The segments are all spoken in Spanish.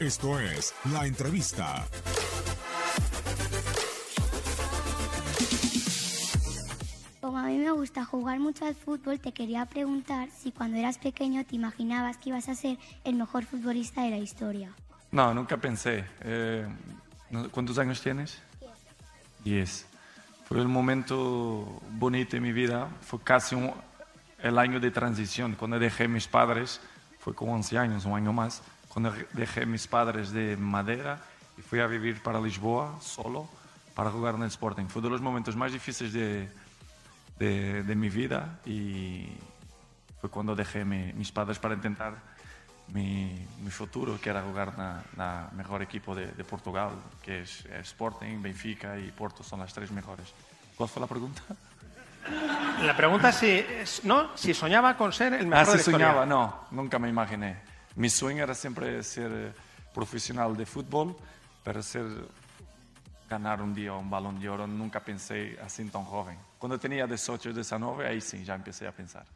Esto es La Entrevista. Como a mí me gusta jugar mucho al fútbol, te quería preguntar si cuando eras pequeño te imaginabas que ibas a ser el mejor futbolista de la historia. No, nunca pensé. Eh, ¿Cuántos años tienes? Diez. Fue el momento bonito de mi vida. Fue casi un- el año de transición. Cuando dejé mis padres, fue con 11 años, un año más. Cuando dejé mis padres de madera y fui a vivir para Lisboa solo para jugar en el Sporting. Fue de los momentos más difíciles de, de, de mi vida y fue cuando dejé mi- mis padres para intentar mi, mi futuro, que era jugar na, na mejor equipo de, de Portugal, que es, Sporting, Benfica y Porto, son las tres mejores. ¿Cuál fue la pregunta? La pregunta es si, ¿no? si soñaba con ser el Ah, mejor si de soñaba, no, nunca me imaginé. Mi sueño era siempre ser eh, profesional de fútbol, pero ser ganar un día un balón de oro nunca pensé así tan joven. Cuando tenía 18, 19, ahí sí, ya empecé a pensar.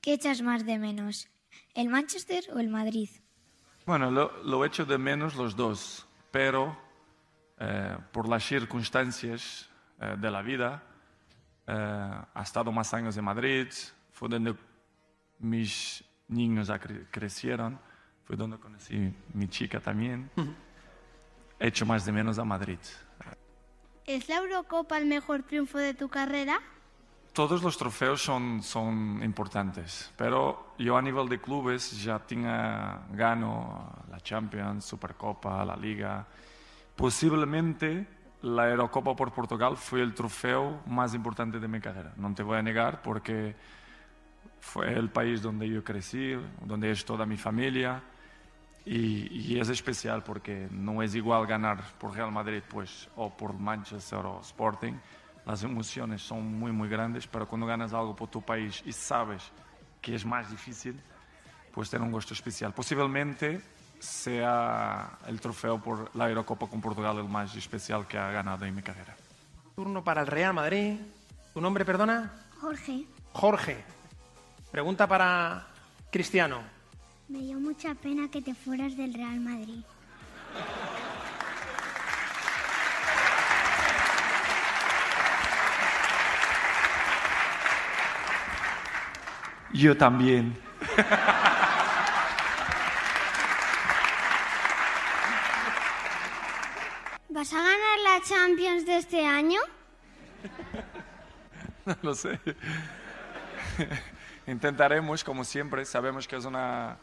¿Qué echas más de menos? ¿El Manchester o el Madrid? Bueno, lo, lo echo de menos los dos, pero eh, por las circunstancias eh, de la vida, eh, ha estado más años en Madrid, fue donde mis niños acre- crecieron, fue donde conocí mi chica también. Echo más de menos a Madrid. ¿Es la Eurocopa el mejor triunfo de tu carrera? Todos los trofeos son, son importantes, pero yo a nivel de clubes ya tenía, gano la Champions, Supercopa, la Liga. Posiblemente la Eurocopa por Portugal fue el trofeo más importante de mi carrera. No te voy a negar porque fue el país donde yo crecí, donde es toda mi familia y, y es especial porque no es igual ganar por Real Madrid pues, o por Manchester o Sporting. Las emociones son muy, muy grandes, pero cuando ganas algo por tu país y sabes que es más difícil, pues tiene un gusto especial. Posiblemente sea el trofeo por la Eurocopa con Portugal el más especial que ha ganado en mi carrera. Turno para el Real Madrid. ¿Tu nombre, perdona? Jorge, Jorge. Pregunta para Cristiano. Me dio mucha pena que te fueras del Real Madrid. Yo también. ¿Vas a ganar la Champions de este año? No lo sé. Intentaremos, como siempre. Sabemos que es una,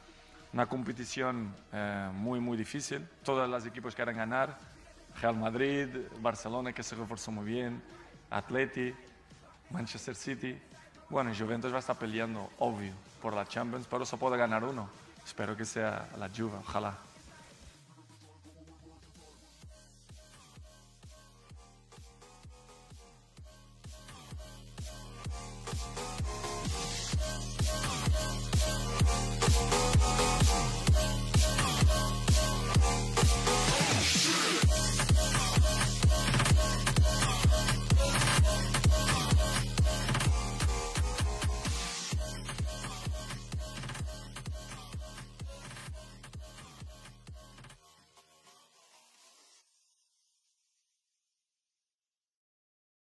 una competición eh, muy, muy difícil. Todos los equipos quieren ganar. Real Madrid, Barcelona, que se reforzó muy bien, Atleti, Manchester City. Bueno, Juventus va a estar peleando, obvio, por la Champions, pero solo puede ganar uno. Espero que sea la Juve, ojalá.